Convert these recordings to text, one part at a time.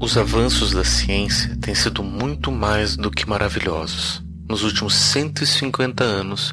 Os avanços da ciência têm sido muito mais do que maravilhosos. Nos últimos 150 anos,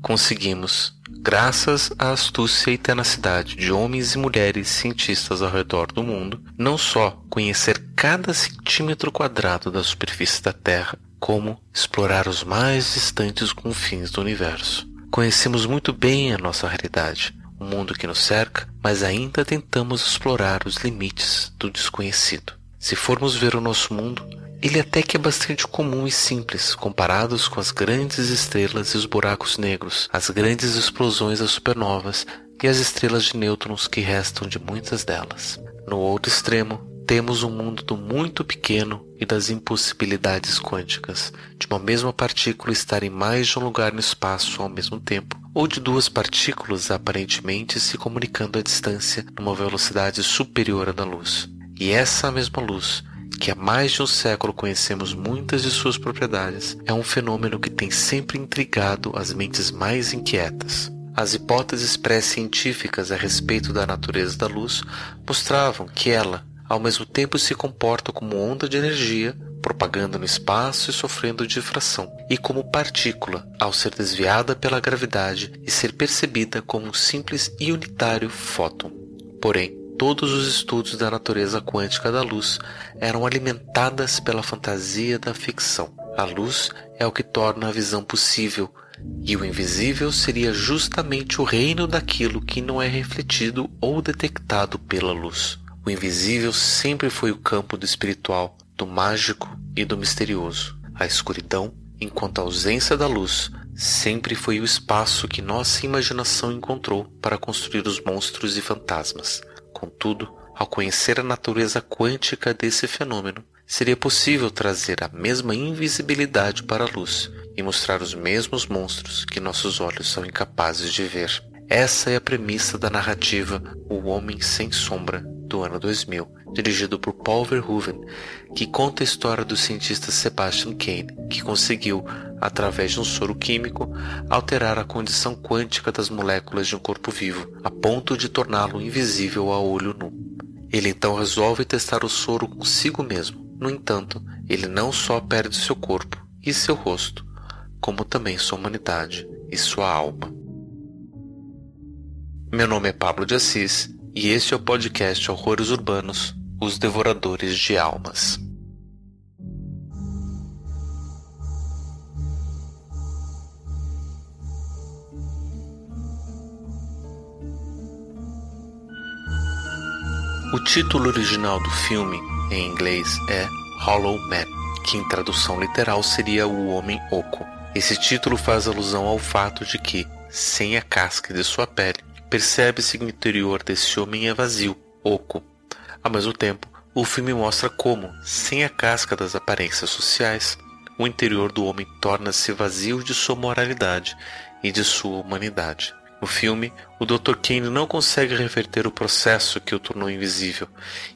conseguimos, graças à astúcia e tenacidade de homens e mulheres cientistas ao redor do mundo, não só conhecer cada centímetro quadrado da superfície da Terra, como explorar os mais distantes confins do universo. Conhecemos muito bem a nossa realidade, o mundo que nos cerca, mas ainda tentamos explorar os limites do desconhecido. Se formos ver o nosso mundo, ele até que é bastante comum e simples comparados com as grandes estrelas e os buracos negros, as grandes explosões das supernovas e as estrelas de nêutrons que restam de muitas delas. No outro extremo, temos um mundo do muito pequeno e das impossibilidades quânticas, de uma mesma partícula estar em mais de um lugar no espaço ao mesmo tempo, ou de duas partículas aparentemente se comunicando à distância numa velocidade superior à da luz. E essa mesma luz, que há mais de um século conhecemos muitas de suas propriedades, é um fenômeno que tem sempre intrigado as mentes mais inquietas. As hipóteses pré-científicas a respeito da natureza da luz mostravam que ela, ao mesmo tempo, se comporta como onda de energia, propagando no espaço e sofrendo difração, e como partícula, ao ser desviada pela gravidade e ser percebida como um simples e unitário fóton. Porém, Todos os estudos da natureza quântica da luz eram alimentadas pela fantasia da ficção. A luz é o que torna a visão possível, e o invisível seria justamente o reino daquilo que não é refletido ou detectado pela luz. O invisível sempre foi o campo do espiritual, do mágico e do misterioso. A escuridão, enquanto a ausência da luz, sempre foi o espaço que nossa imaginação encontrou para construir os monstros e fantasmas. Contudo, ao conhecer a natureza quântica desse fenômeno, seria possível trazer a mesma invisibilidade para a luz e mostrar os mesmos monstros que nossos olhos são incapazes de ver. Essa é a premissa da narrativa O Homem Sem Sombra, do ano 2000, dirigido por Paul Verhoeven, que conta a história do cientista Sebastian Kane, que conseguiu, através de um soro químico, alterar a condição quântica das moléculas de um corpo vivo, a ponto de torná-lo invisível a olho nu. Ele então resolve testar o soro consigo mesmo. No entanto, ele não só perde seu corpo e seu rosto, como também sua humanidade e sua alma. Meu nome é Pablo de Assis e este é o podcast Horrores Urbanos Os Devoradores de Almas. O título original do filme, em inglês, é Hollow Man, que em tradução literal seria O Homem Oco. Esse título faz alusão ao fato de que, sem a casca de sua pele, percebe-se que o interior desse homem é vazio, oco. Ao mesmo tempo, o filme mostra como, sem a casca das aparências sociais, o interior do homem torna-se vazio de sua moralidade e de sua humanidade. No filme, o Dr. Kane não consegue reverter o processo que o tornou invisível.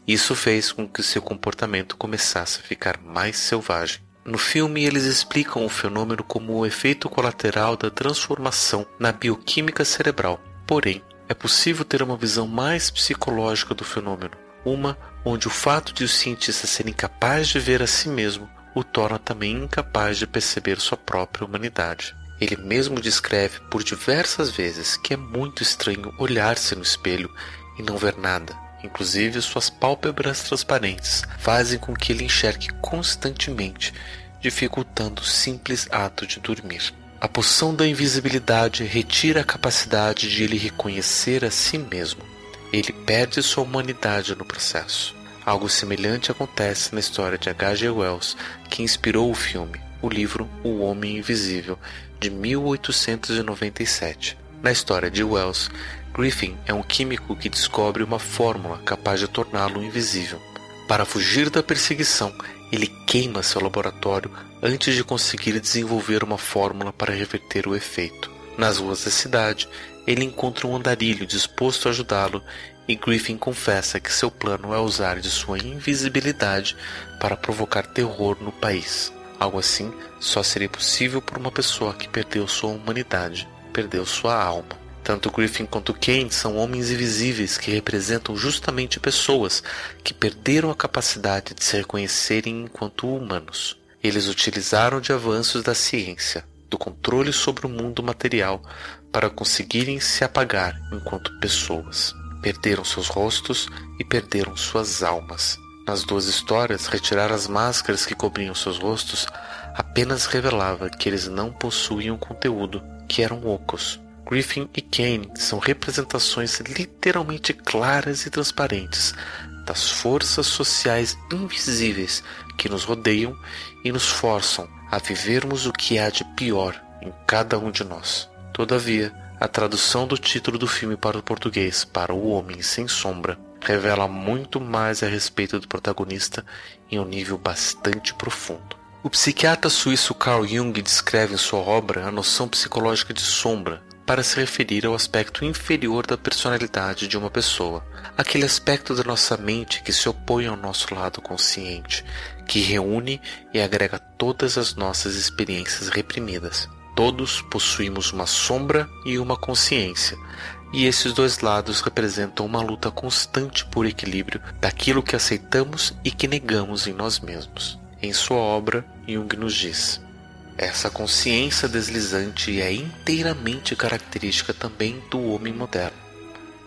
Isso fez com que seu comportamento começasse a ficar mais selvagem. No filme, eles explicam o fenômeno como o efeito colateral da transformação na bioquímica cerebral. Porém, é possível ter uma visão mais psicológica do fenômeno, uma onde o fato de o cientista ser incapaz de ver a si mesmo o torna também incapaz de perceber sua própria humanidade. Ele mesmo descreve por diversas vezes que é muito estranho olhar-se no espelho e não ver nada. Inclusive, suas pálpebras transparentes fazem com que ele enxergue constantemente, dificultando o simples ato de dormir. A poção da invisibilidade retira a capacidade de ele reconhecer a si mesmo. Ele perde sua humanidade no processo. Algo semelhante acontece na história de H.G. Wells, que inspirou o filme, o livro O Homem Invisível, de 1897. Na história de Wells, Griffin é um químico que descobre uma fórmula capaz de torná-lo invisível. Para fugir da perseguição, ele queima seu laboratório antes de conseguir desenvolver uma fórmula para reverter o efeito. Nas ruas da cidade, ele encontra um andarilho disposto a ajudá-lo e Griffin confessa que seu plano é usar de sua invisibilidade para provocar terror no país. Algo assim só seria possível por uma pessoa que perdeu sua humanidade, perdeu sua alma. Tanto Griffin quanto Kane são homens invisíveis que representam justamente pessoas que perderam a capacidade de se reconhecerem enquanto humanos. Eles utilizaram de avanços da ciência, do controle sobre o mundo material, para conseguirem se apagar enquanto pessoas. Perderam seus rostos e perderam suas almas. Nas duas histórias, retirar as máscaras que cobriam seus rostos apenas revelava que eles não possuíam conteúdo, que eram ocos. Griffin e Kane são representações literalmente claras e transparentes das forças sociais invisíveis que nos rodeiam e nos forçam a vivermos o que há de pior em cada um de nós. Todavia, a tradução do título do filme para o português para O Homem Sem Sombra revela muito mais a respeito do protagonista em um nível bastante profundo. O psiquiatra suíço Carl Jung descreve em sua obra a noção psicológica de sombra para se referir ao aspecto inferior da personalidade de uma pessoa, aquele aspecto da nossa mente que se opõe ao nosso lado consciente, que reúne e agrega todas as nossas experiências reprimidas. Todos possuímos uma sombra e uma consciência, e esses dois lados representam uma luta constante por equilíbrio daquilo que aceitamos e que negamos em nós mesmos. Em sua obra, Jung nos diz: essa consciência deslizante é inteiramente característica também do homem moderno.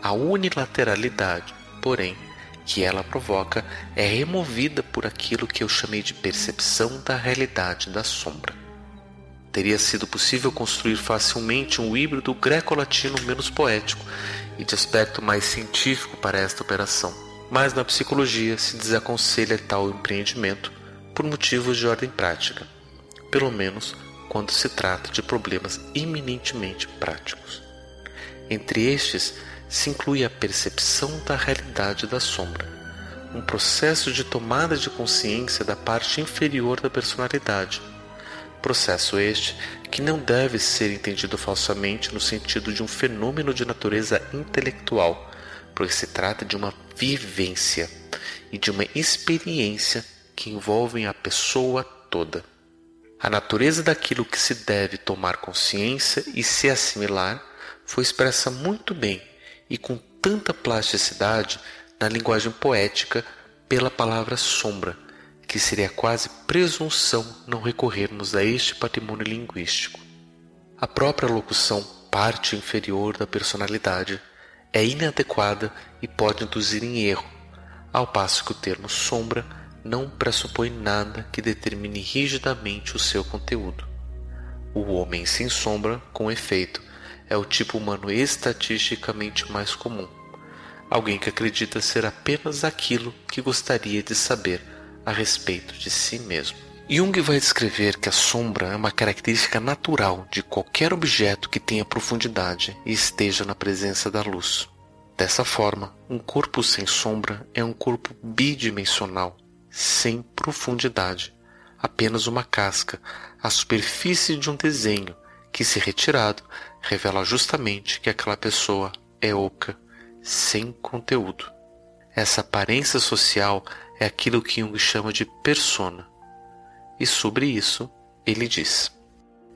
A unilateralidade, porém, que ela provoca é removida por aquilo que eu chamei de percepção da realidade da sombra. Teria sido possível construir facilmente um híbrido greco-latino menos poético e de aspecto mais científico para esta operação, mas na psicologia se desaconselha tal empreendimento por motivos de ordem prática pelo menos quando se trata de problemas eminentemente práticos. Entre estes se inclui a percepção da realidade da sombra, um processo de tomada de consciência da parte inferior da personalidade. Processo este que não deve ser entendido falsamente no sentido de um fenômeno de natureza intelectual, pois se trata de uma vivência e de uma experiência que envolvem a pessoa toda. A natureza daquilo que se deve tomar consciência e se assimilar foi expressa muito bem e com tanta plasticidade na linguagem poética pela palavra sombra, que seria quase presunção não recorrermos a este patrimônio linguístico. A própria locução parte inferior da personalidade é inadequada e pode induzir em erro, ao passo que o termo sombra não pressupõe nada que determine rigidamente o seu conteúdo. O homem sem sombra, com efeito, é o tipo humano estatisticamente mais comum. Alguém que acredita ser apenas aquilo que gostaria de saber a respeito de si mesmo. Jung vai descrever que a sombra é uma característica natural de qualquer objeto que tenha profundidade e esteja na presença da luz. Dessa forma, um corpo sem sombra é um corpo bidimensional, sem profundidade, apenas uma casca, a superfície de um desenho que, se retirado, revela justamente que aquela pessoa é oca, sem conteúdo. Essa aparência social é aquilo que Jung chama de persona. E sobre isso, ele diz: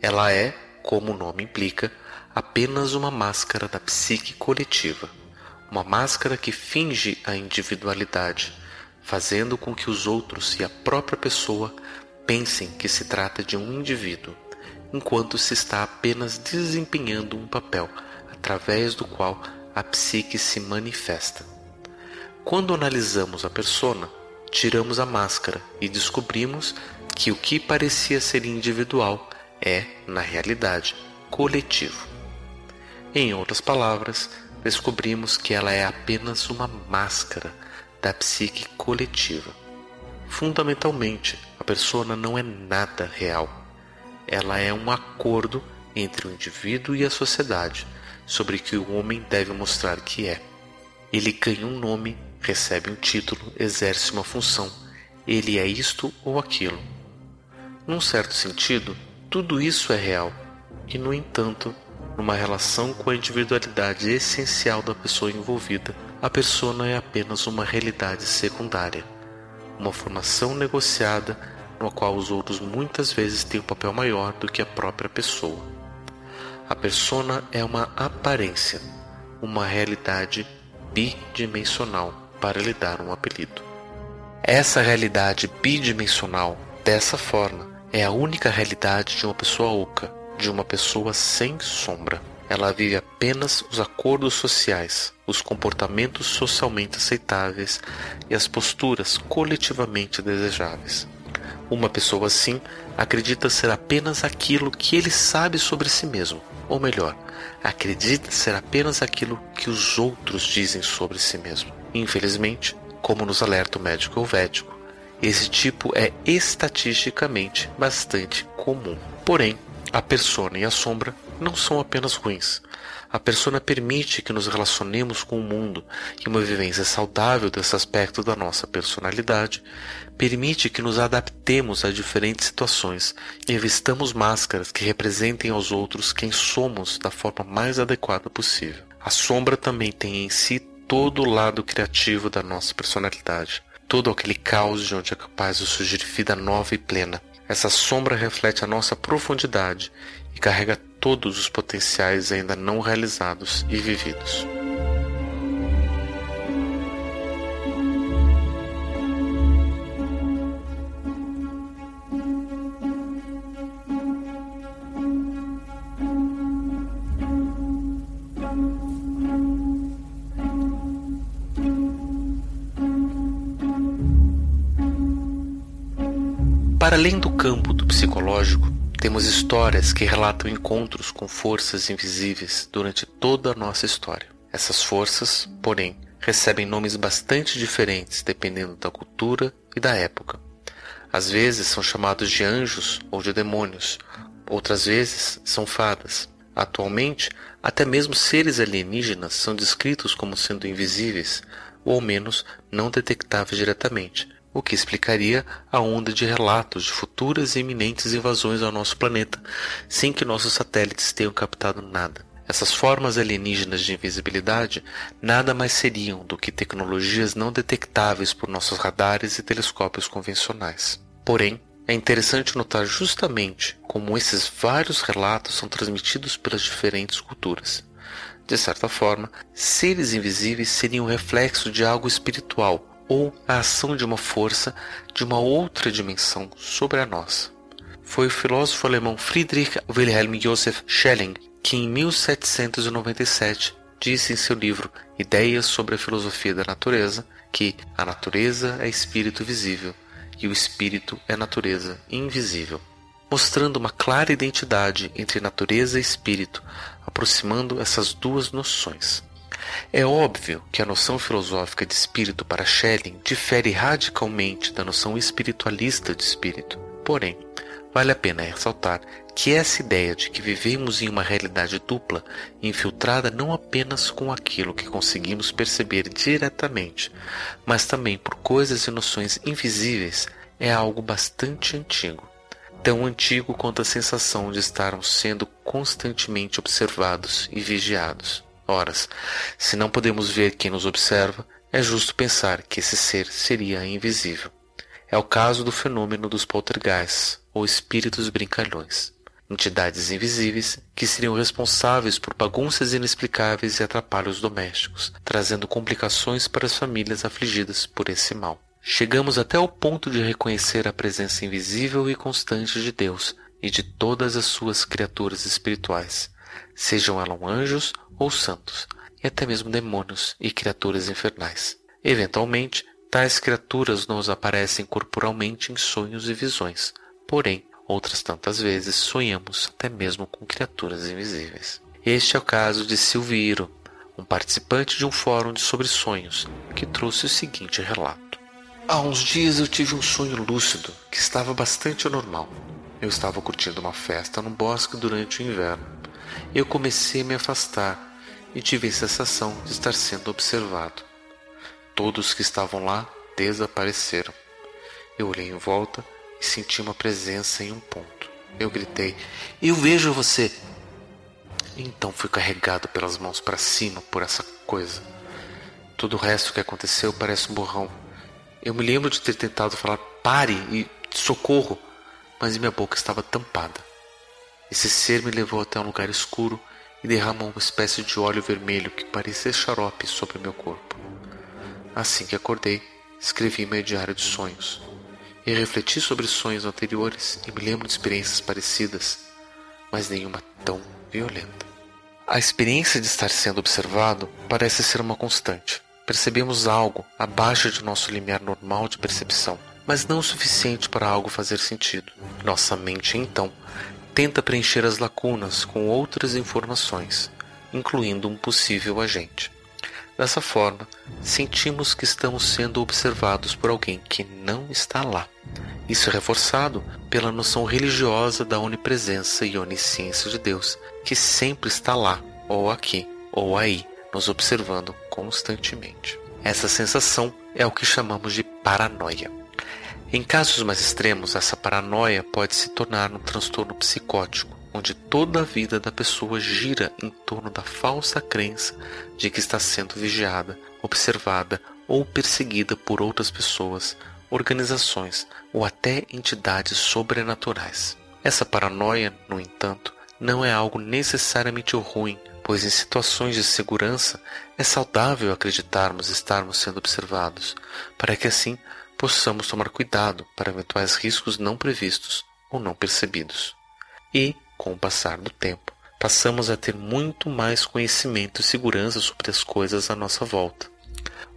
ela é, como o nome implica, apenas uma máscara da psique coletiva, uma máscara que finge a individualidade fazendo com que os outros e a própria pessoa pensem que se trata de um indivíduo, enquanto se está apenas desempenhando um papel através do qual a psique se manifesta. Quando analisamos a persona, tiramos a máscara e descobrimos que o que parecia ser individual é, na realidade, coletivo. Em outras palavras, descobrimos que ela é apenas uma máscara da psique coletiva. Fundamentalmente, a persona não é nada real. Ela é um acordo entre o indivíduo e a sociedade sobre que o homem deve mostrar que é. Ele ganha um nome, recebe um título, exerce uma função. Ele é isto ou aquilo. Num certo sentido, tudo isso é real, e no entanto, numa relação com a individualidade essencial da pessoa envolvida, a persona é apenas uma realidade secundária, uma formação negociada no qual os outros muitas vezes têm um papel maior do que a própria pessoa. A persona é uma aparência, uma realidade bidimensional para lhe dar um apelido. Essa realidade bidimensional, dessa forma, é a única realidade de uma pessoa oca, de uma pessoa sem sombra. Ela vive apenas os acordos sociais, os comportamentos socialmente aceitáveis e as posturas coletivamente desejáveis. Uma pessoa assim acredita ser apenas aquilo que ele sabe sobre si mesmo, ou melhor, acredita ser apenas aquilo que os outros dizem sobre si mesmo. Infelizmente, como nos alerta o médico helvético, esse tipo é estatisticamente bastante comum. Porém, a persona e a sombra não são apenas ruins. A persona permite que nos relacionemos com o mundo e uma vivência saudável desse aspecto da nossa personalidade permite que nos adaptemos a diferentes situações e vistamos máscaras que representem aos outros quem somos da forma mais adequada possível. A sombra também tem em si todo o lado criativo da nossa personalidade, todo aquele caos de onde é capaz de surgir vida nova e plena. Essa sombra reflete a nossa profundidade e carrega todos os potenciais ainda não realizados e vividos. Para além do campo do psicológico, temos histórias que relatam encontros com forças invisíveis durante toda a nossa história. Essas forças, porém, recebem nomes bastante diferentes dependendo da cultura e da época. Às vezes são chamados de anjos ou de demônios, outras vezes são fadas. Atualmente, até mesmo seres alienígenas são descritos como sendo invisíveis, ou ao menos não detectáveis diretamente, o que explicaria a onda de relatos de futuras e iminentes invasões ao nosso planeta, sem que nossos satélites tenham captado nada. Essas formas alienígenas de invisibilidade nada mais seriam do que tecnologias não detectáveis por nossos radares e telescópios convencionais. Porém, é interessante notar justamente como esses vários relatos são transmitidos pelas diferentes culturas. De certa forma, seres invisíveis seriam reflexo de algo espiritual ou a ação de uma força de uma outra dimensão sobre a nossa. Foi o filósofo alemão Friedrich Wilhelm Joseph Schelling que em 1797 disse em seu livro Ideias sobre a Filosofia da Natureza que a natureza é espírito visível e o espírito é natureza invisível, mostrando uma clara identidade entre natureza e espírito, aproximando essas duas noções. É óbvio que a noção filosófica de espírito para Schelling difere radicalmente da noção espiritualista de espírito. Porém, vale a pena ressaltar que essa ideia de que vivemos em uma realidade dupla, infiltrada não apenas com aquilo que conseguimos perceber diretamente, mas também por coisas e noções invisíveis, é algo bastante antigo. Tão antigo quanto a sensação de estarmos sendo constantemente observados e vigiados. Horas, se não podemos ver quem nos observa, é justo pensar que esse ser seria invisível. É o caso do fenômeno dos poltergeists, ou espíritos brincalhões, entidades invisíveis que seriam responsáveis por bagunças inexplicáveis e atrapalhos domésticos, trazendo complicações para as famílias afligidas por esse mal. Chegamos até o ponto de reconhecer a presença invisível e constante de Deus e de todas as suas criaturas espirituais, sejam elas anjos ou santos, e até mesmo demônios e criaturas infernais. Eventualmente, tais criaturas nos aparecem corporalmente em sonhos e visões, porém, outras tantas vezes sonhamos até mesmo com criaturas invisíveis. Este é o caso de Silviro, um participante de um fórum de sobre sonhos, que trouxe o seguinte relato. Há uns dias eu tive um sonho lúcido que estava bastante anormal. Eu estava curtindo uma festa no bosque durante o inverno. Eu comecei a me afastar e tive a sensação de estar sendo observado. Todos que estavam lá desapareceram. Eu olhei em volta e senti uma presença em um ponto. Eu gritei: Eu vejo você! Então fui carregado pelas mãos para cima por essa coisa. Todo o resto que aconteceu parece um borrão. Eu me lembro de ter tentado falar pare e socorro, mas minha boca estava tampada. Esse ser me levou até um lugar escuro e derramou uma espécie de óleo vermelho que parecia xarope sobre meu corpo. Assim que acordei, escrevi meu diário de sonhos. E refleti sobre sonhos anteriores e me lembro de experiências parecidas, mas nenhuma tão violenta. A experiência de estar sendo observado parece ser uma constante. Percebemos algo abaixo de nosso limiar normal de percepção, mas não o suficiente para algo fazer sentido. Nossa mente, então, tenta preencher as lacunas com outras informações, incluindo um possível agente. Dessa forma, sentimos que estamos sendo observados por alguém que não está lá. Isso é reforçado pela noção religiosa da onipresença e onisciência de Deus, que sempre está lá, ou aqui, ou aí, nos observando constantemente. Essa sensação é o que chamamos de paranoia. Em casos mais extremos, essa paranoia pode se tornar um transtorno psicótico, onde toda a vida da pessoa gira em torno da falsa crença de que está sendo vigiada, observada ou perseguida por outras pessoas, organizações ou até entidades sobrenaturais. Essa paranoia, no entanto, não é algo necessariamente ruim, pois em situações de segurança é saudável acreditarmos estarmos sendo observados, para que assim possamos tomar cuidado para eventuais riscos não previstos ou não percebidos. E, com o passar do tempo, passamos a ter muito mais conhecimento e segurança sobre as coisas à nossa volta,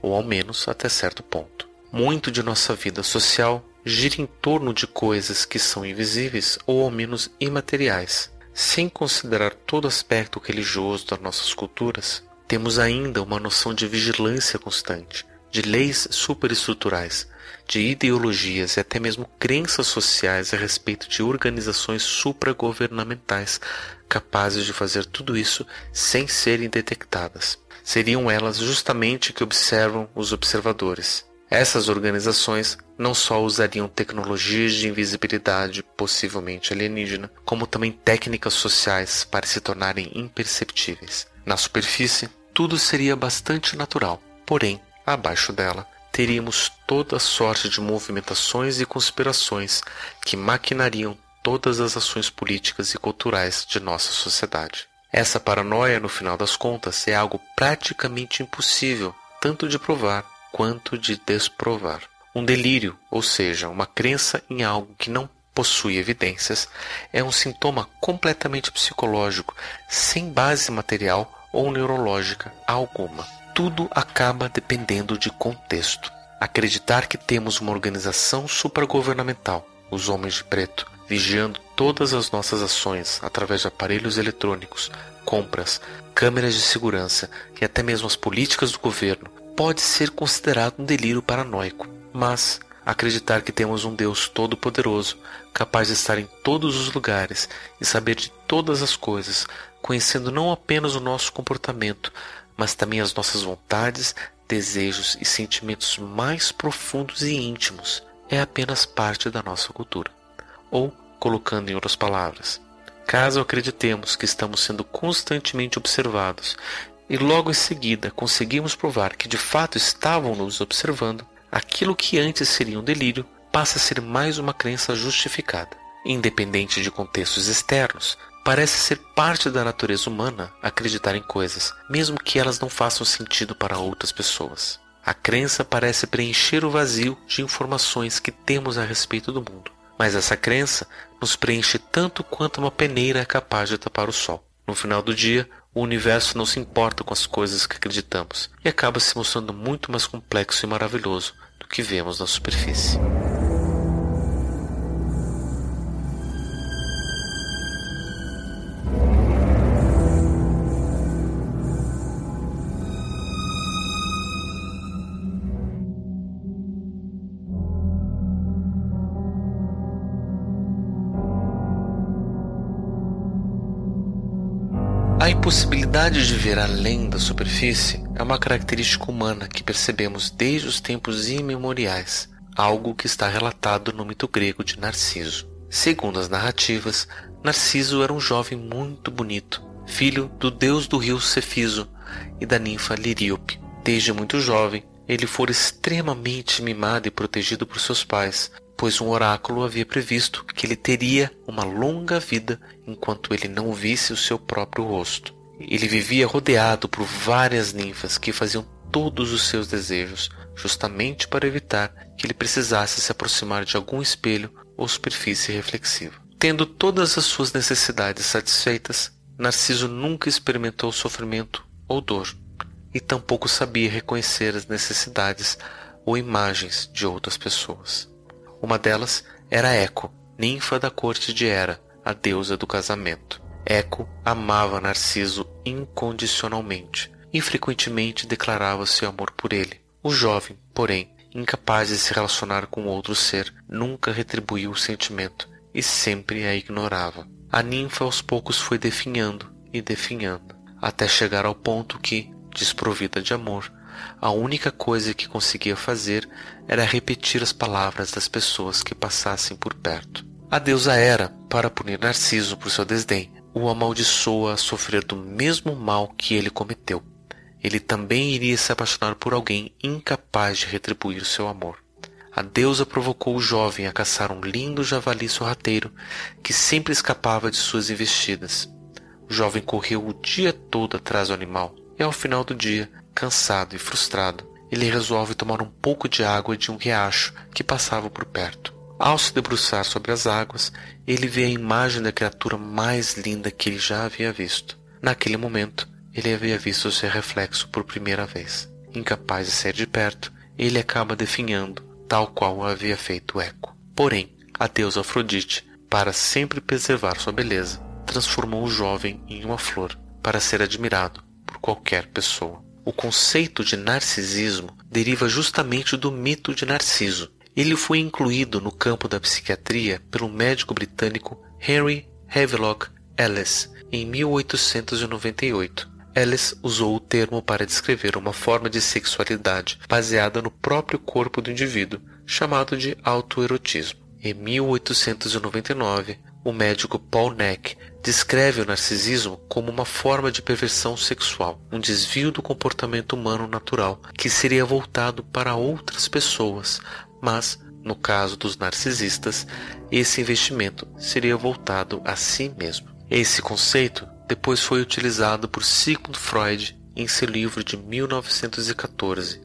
ou ao menos até certo ponto. Muito de nossa vida social gira em torno de coisas que são invisíveis ou ao menos imateriais. Sem considerar todo aspecto religioso das nossas culturas, temos ainda uma noção de vigilância constante, de leis superestruturais, de ideologias e até mesmo crenças sociais a respeito de organizações supragovernamentais capazes de fazer tudo isso sem serem detectadas. Seriam elas justamente que observam os observadores. Essas organizações não só usariam tecnologias de invisibilidade, possivelmente alienígena, como também técnicas sociais para se tornarem imperceptíveis. Na superfície, tudo seria bastante natural, porém, abaixo dela, teríamos toda sorte de movimentações e conspirações que maquinariam todas as ações políticas e culturais de nossa sociedade. Essa paranoia, no final das contas, é algo praticamente impossível tanto de provar quanto de desprovar. Um delírio, ou seja, uma crença em algo que não possui evidências, é um sintoma completamente psicológico, sem base material ou neurológica alguma tudo acaba dependendo de contexto. Acreditar que temos uma organização supragovernamental, os homens de preto, vigiando todas as nossas ações através de aparelhos eletrônicos, compras, câmeras de segurança e até mesmo as políticas do governo, pode ser considerado um delírio paranoico. Mas acreditar que temos um Deus todo-poderoso, capaz de estar em todos os lugares e saber de todas as coisas, conhecendo não apenas o nosso comportamento, mas também as nossas vontades, desejos e sentimentos mais profundos e íntimos é apenas parte da nossa cultura. Ou, colocando em outras palavras, caso acreditemos que estamos sendo constantemente observados e logo em seguida conseguimos provar que de fato estavam nos observando, aquilo que antes seria um delírio passa a ser mais uma crença justificada. Independente de contextos externos, Parece ser parte da natureza humana acreditar em coisas, mesmo que elas não façam sentido para outras pessoas. A crença parece preencher o vazio de informações que temos a respeito do mundo. Mas essa crença nos preenche tanto quanto uma peneira é capaz de tapar o sol. No final do dia, o universo não se importa com as coisas que acreditamos e acaba se mostrando muito mais complexo e maravilhoso do que vemos na superfície. A impossibilidade de ver além da superfície é uma característica humana que percebemos desde os tempos imemoriais, algo que está relatado no mito grego de Narciso. Segundo as narrativas, Narciso era um jovem muito bonito, filho do deus do rio Cefiso e da ninfa Liríope. Desde muito jovem, ele fora extremamente mimado e protegido por seus pais, pois um oráculo havia previsto que ele teria uma longa vida enquanto ele não visse o seu próprio rosto. Ele vivia rodeado por várias ninfas que faziam todos os seus desejos, justamente para evitar que ele precisasse se aproximar de algum espelho ou superfície reflexiva. Tendo todas as suas necessidades satisfeitas, Narciso nunca experimentou sofrimento ou dor, e tampouco sabia reconhecer as necessidades ou imagens de outras pessoas. Uma delas era Eco, ninfa da corte de Hera, a deusa do casamento. Eco amava Narciso incondicionalmente e frequentemente declarava seu amor por ele. O jovem, porém, incapaz de se relacionar com outro ser, nunca retribuiu o sentimento e sempre a ignorava. A ninfa aos poucos foi definhando e definhando, até chegar ao ponto que, desprovida de amor, a única coisa que conseguia fazer era repetir as palavras das pessoas que passassem por perto. A deusa era, para punir Narciso por seu desdém, o amaldiçoa a sofrer do mesmo mal que ele cometeu. Ele também iria se apaixonar por alguém incapaz de retribuir seu amor. A deusa provocou o jovem a caçar um lindo javali sorrateiro que sempre escapava de suas investidas. O jovem correu o dia todo atrás do animal e, ao final do dia, cansado e frustrado, ele resolve tomar um pouco de água de um riacho que passava por perto. Ao se debruçar sobre as águas, ele vê a imagem da criatura mais linda que ele já havia visto. Naquele momento, ele havia visto seu reflexo por primeira vez. Incapaz de sair de perto, ele acaba definhando, tal qual havia feito Eco. Porém, a deusa Afrodite, para sempre preservar sua beleza, transformou o jovem em uma flor para ser admirado por qualquer pessoa. O conceito de narcisismo deriva justamente do mito de Narciso. Ele foi incluído no campo da psiquiatria pelo médico britânico Henry Havelock Ellis em 1898. Ellis usou o termo para descrever uma forma de sexualidade baseada no próprio corpo do indivíduo, chamado de autoerotismo. Em 1899, o médico Paul Neck descreve o narcisismo como uma forma de perversão sexual, um desvio do comportamento humano natural que seria voltado para outras pessoas, mas, no caso dos narcisistas, esse investimento seria voltado a si mesmo. Esse conceito depois foi utilizado por Sigmund Freud em seu livro de 1914,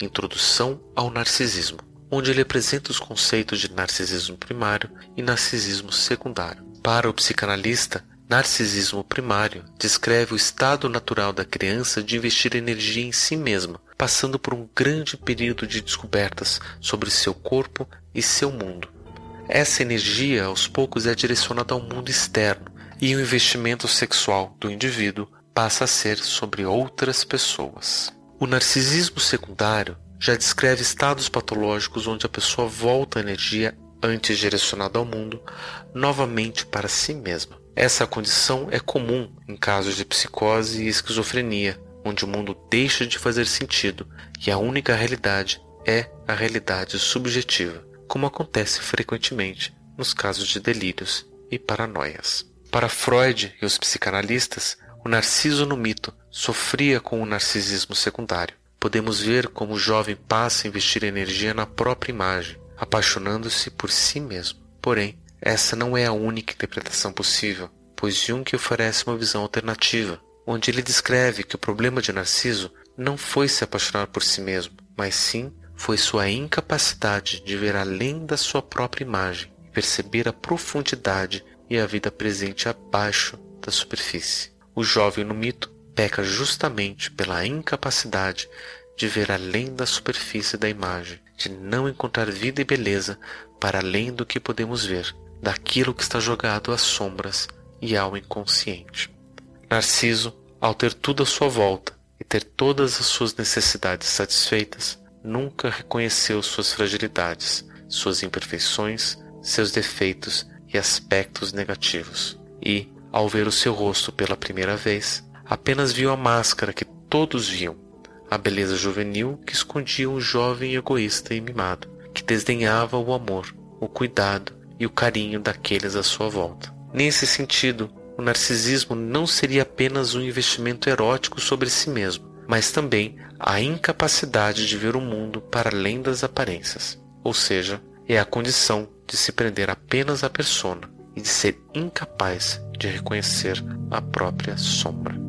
Introdução ao Narcisismo onde ele apresenta os conceitos de narcisismo primário e narcisismo secundário. Para o psicanalista, narcisismo primário descreve o estado natural da criança de investir energia em si mesma, passando por um grande período de descobertas sobre seu corpo e seu mundo. Essa energia aos poucos é direcionada ao mundo externo e o investimento sexual do indivíduo passa a ser sobre outras pessoas. O narcisismo secundário já descreve estados patológicos onde a pessoa volta a energia antes direcionada ao mundo novamente para si mesma. Essa condição é comum em casos de psicose e esquizofrenia, onde o mundo deixa de fazer sentido e a única realidade é a realidade subjetiva, como acontece frequentemente nos casos de delírios e paranoias. Para Freud e os psicanalistas, o narciso no mito sofria com o narcisismo secundário podemos ver como o jovem passa a investir energia na própria imagem, apaixonando-se por si mesmo. Porém, essa não é a única interpretação possível, pois Jung oferece uma visão alternativa, onde ele descreve que o problema de Narciso não foi se apaixonar por si mesmo, mas sim foi sua incapacidade de ver além da sua própria imagem perceber a profundidade e a vida presente abaixo da superfície. O jovem no mito peca justamente pela incapacidade de ver além da superfície da imagem, de não encontrar vida e beleza para além do que podemos ver, daquilo que está jogado às sombras e ao inconsciente. Narciso, ao ter tudo à sua volta e ter todas as suas necessidades satisfeitas, nunca reconheceu suas fragilidades, suas imperfeições, seus defeitos e aspectos negativos. E, ao ver o seu rosto pela primeira vez, apenas viu a máscara que todos viam, a beleza juvenil que escondia um jovem egoísta e mimado, que desdenhava o amor, o cuidado e o carinho daqueles à sua volta. Nesse sentido, o narcisismo não seria apenas um investimento erótico sobre si mesmo, mas também a incapacidade de ver o mundo para além das aparências. Ou seja, é a condição de se prender apenas à persona e de ser incapaz de reconhecer a própria sombra.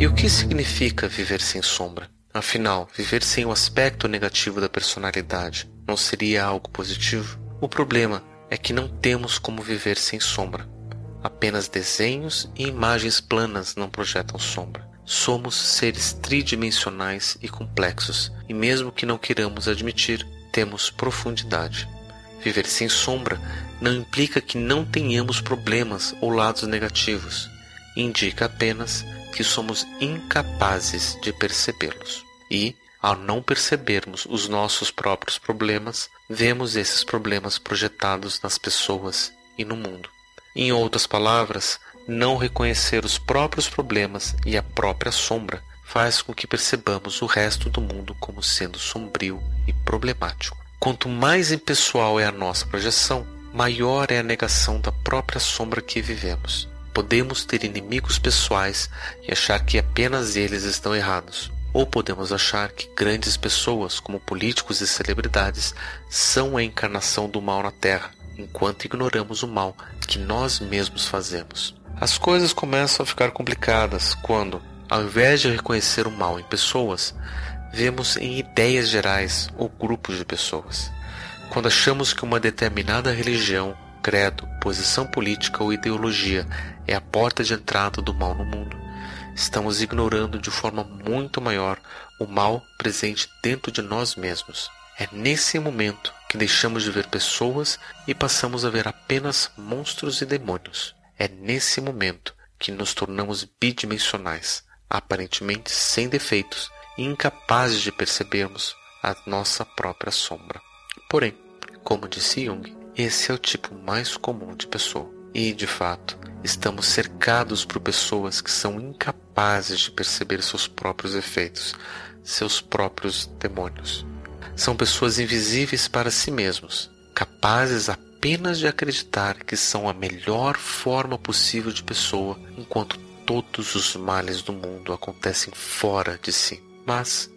E o que significa viver sem sombra? Afinal, viver sem o aspecto negativo da personalidade não seria algo positivo? O problema é que não temos como viver sem sombra. Apenas desenhos e imagens planas não projetam sombra. Somos seres tridimensionais e complexos, e mesmo que não queiramos admitir, temos profundidade. Viver sem sombra não implica que não tenhamos problemas ou lados negativos. Indica apenas que somos incapazes de percebê-los. E, ao não percebermos os nossos próprios problemas, vemos esses problemas projetados nas pessoas e no mundo. Em outras palavras, não reconhecer os próprios problemas e a própria sombra faz com que percebamos o resto do mundo como sendo sombrio e problemático. Quanto mais impessoal é a nossa projeção, maior é a negação da própria sombra que vivemos. Podemos ter inimigos pessoais e achar que apenas eles estão errados. Ou podemos achar que grandes pessoas, como políticos e celebridades, são a encarnação do mal na Terra, enquanto ignoramos o mal que nós mesmos fazemos. As coisas começam a ficar complicadas quando, ao invés de reconhecer o mal em pessoas, vemos em ideias gerais ou grupos de pessoas. Quando achamos que uma determinada religião credo, posição política ou ideologia é a porta de entrada do mal no mundo. Estamos ignorando de forma muito maior o mal presente dentro de nós mesmos. É nesse momento que deixamos de ver pessoas e passamos a ver apenas monstros e demônios. É nesse momento que nos tornamos bidimensionais, aparentemente sem defeitos e incapazes de percebermos a nossa própria sombra. Porém, como disse Jung, esse é o tipo mais comum de pessoa. E, de fato, estamos cercados por pessoas que são incapazes de perceber seus próprios efeitos, seus próprios demônios. São pessoas invisíveis para si mesmos, capazes apenas de acreditar que são a melhor forma possível de pessoa, enquanto todos os males do mundo acontecem fora de si. Mas,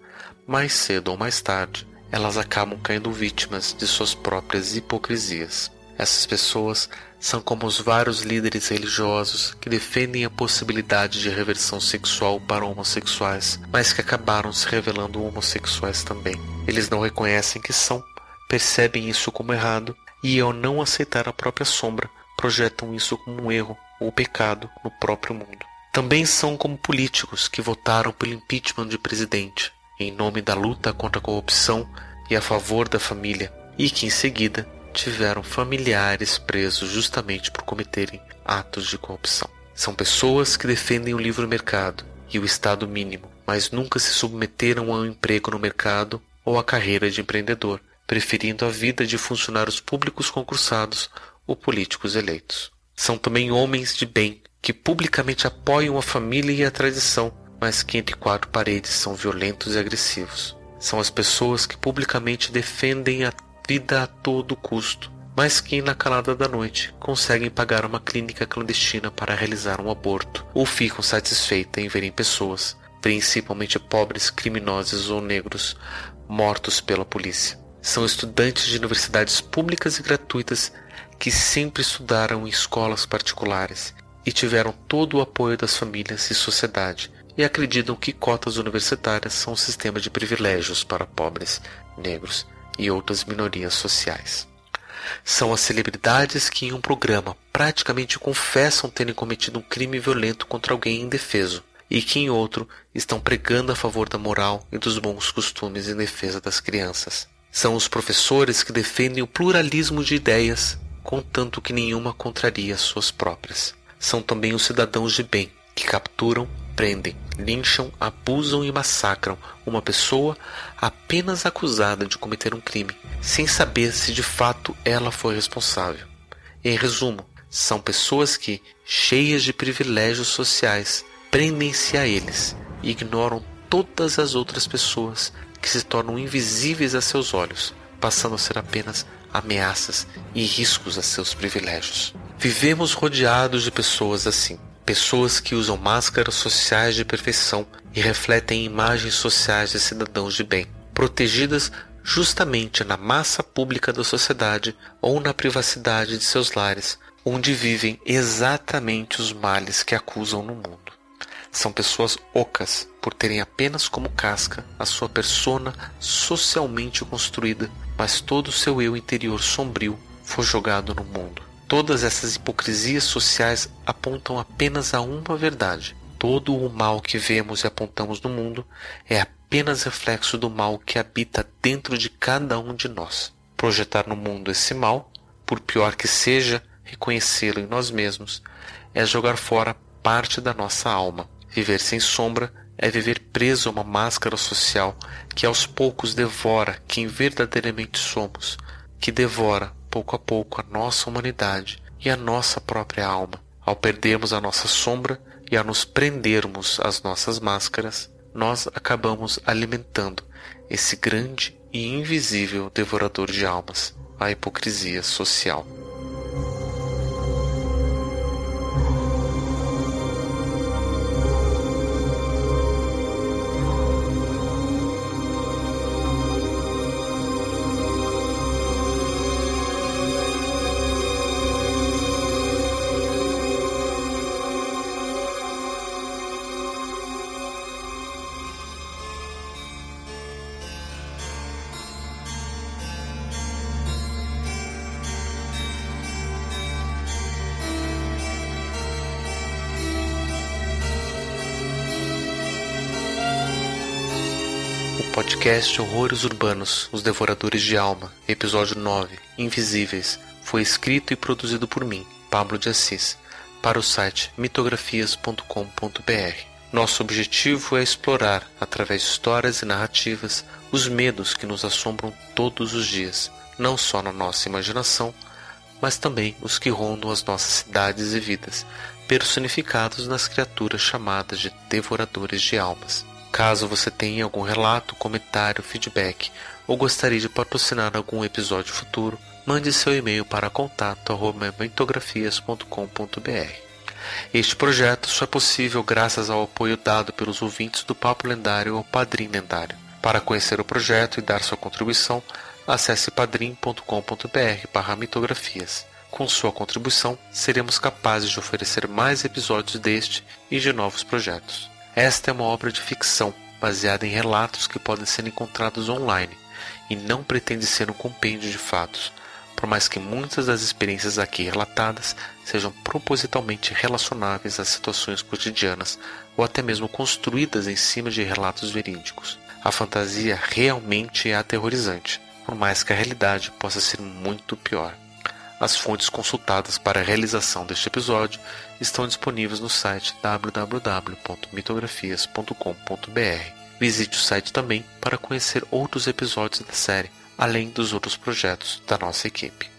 mais cedo ou mais tarde, elas acabam caindo vítimas de suas próprias hipocrisias. Essas pessoas são como os vários líderes religiosos que defendem a possibilidade de reversão sexual para homossexuais, mas que acabaram se revelando homossexuais também. Eles não reconhecem que são, percebem isso como errado e, ao não aceitar a própria sombra, projetam isso como um erro ou pecado no próprio mundo. Também são como políticos que votaram pelo impeachment de presidente, em nome da luta contra a corrupção e a favor da família, e que em seguida tiveram familiares presos justamente por cometerem atos de corrupção. São pessoas que defendem o livre mercado e o Estado mínimo, mas nunca se submeteram ao emprego no mercado ou à carreira de empreendedor, preferindo a vida de funcionários públicos concursados ou políticos eleitos. São também homens de bem que publicamente apoiam a família e a tradição, mas que entre quatro paredes são violentos e agressivos. São as pessoas que publicamente defendem a vida a todo custo, mas que na calada da noite conseguem pagar uma clínica clandestina para realizar um aborto ou ficam satisfeitas em verem pessoas, principalmente pobres, criminosos ou negros, mortos pela polícia. São estudantes de universidades públicas e gratuitas que sempre estudaram em escolas particulares e tiveram todo o apoio das famílias e sociedade, e acreditam que cotas universitárias são um sistema de privilégios para pobres, negros e outras minorias sociais. São as celebridades que, em um programa, praticamente confessam terem cometido um crime violento contra alguém indefeso, e que, em outro, estão pregando a favor da moral e dos bons costumes em defesa das crianças. São os professores que defendem o pluralismo de ideias, contanto que nenhuma contraria suas próprias. São também os cidadãos de bem, que capturam prendem, lincham, abusam e massacram uma pessoa apenas acusada de cometer um crime, sem saber se de fato ela foi responsável. Em resumo, são pessoas que, cheias de privilégios sociais, prendem-se a eles e ignoram todas as outras pessoas que se tornam invisíveis a seus olhos, passando a ser apenas ameaças e riscos a seus privilégios. Vivemos rodeados de pessoas assim, pessoas que usam máscaras sociais de perfeição e refletem imagens sociais de cidadãos de bem, protegidas justamente na massa pública da sociedade ou na privacidade de seus lares, onde vivem exatamente os males que acusam no mundo. São pessoas ocas por terem apenas como casca a sua persona socialmente construída, mas todo o seu eu interior sombrio foi jogado no mundo. Todas essas hipocrisias sociais apontam apenas a uma verdade. Todo o mal que vemos e apontamos no mundo é apenas reflexo do mal que habita dentro de cada um de nós. Projetar no mundo esse mal, por pior que seja, reconhecê-lo em nós mesmos, é jogar fora parte da nossa alma. Viver sem sombra é viver preso a uma máscara social que aos poucos devora quem verdadeiramente somos, que devora pouco a pouco a nossa humanidade e a nossa própria alma. Ao perdermos a nossa sombra e a nos prendermos às nossas máscaras, nós acabamos alimentando esse grande e invisível devorador de almas, a hipocrisia social. Podcast Horrores Urbanos, Os Devoradores de Alma, episódio 9, Invisíveis, foi escrito e produzido por mim, Pablo de Assis, para o site mitografias.com.br. Nosso objetivo é explorar, através de histórias e narrativas, os medos que nos assombram todos os dias, não só na nossa imaginação, mas também os que rondam as nossas cidades e vidas, personificados nas criaturas chamadas de devoradores de almas. Caso você tenha algum relato, comentário, feedback ou gostaria de patrocinar algum episódio futuro, mande seu e-mail para contato@mentografias.com.br. Este projeto só é possível graças ao apoio dado pelos ouvintes do Papo Lendário ou Padrim Lendário. Para conhecer o projeto e dar sua contribuição, acesse padrim.com.br/mitografias. Com sua contribuição, seremos capazes de oferecer mais episódios deste e de novos projetos. Esta é uma obra de ficção baseada em relatos que podem ser encontrados online e não pretende ser um compêndio de fatos, por mais que muitas das experiências aqui relatadas sejam propositalmente relacionáveis às situações cotidianas ou até mesmo construídas em cima de relatos verídicos. A fantasia realmente é aterrorizante, por mais que a realidade possa ser muito pior. As fontes consultadas para a realização deste episódio estão disponíveis no site www.mitografias.com.br. Visite o site também para conhecer outros episódios da série, além dos outros projetos da nossa equipe.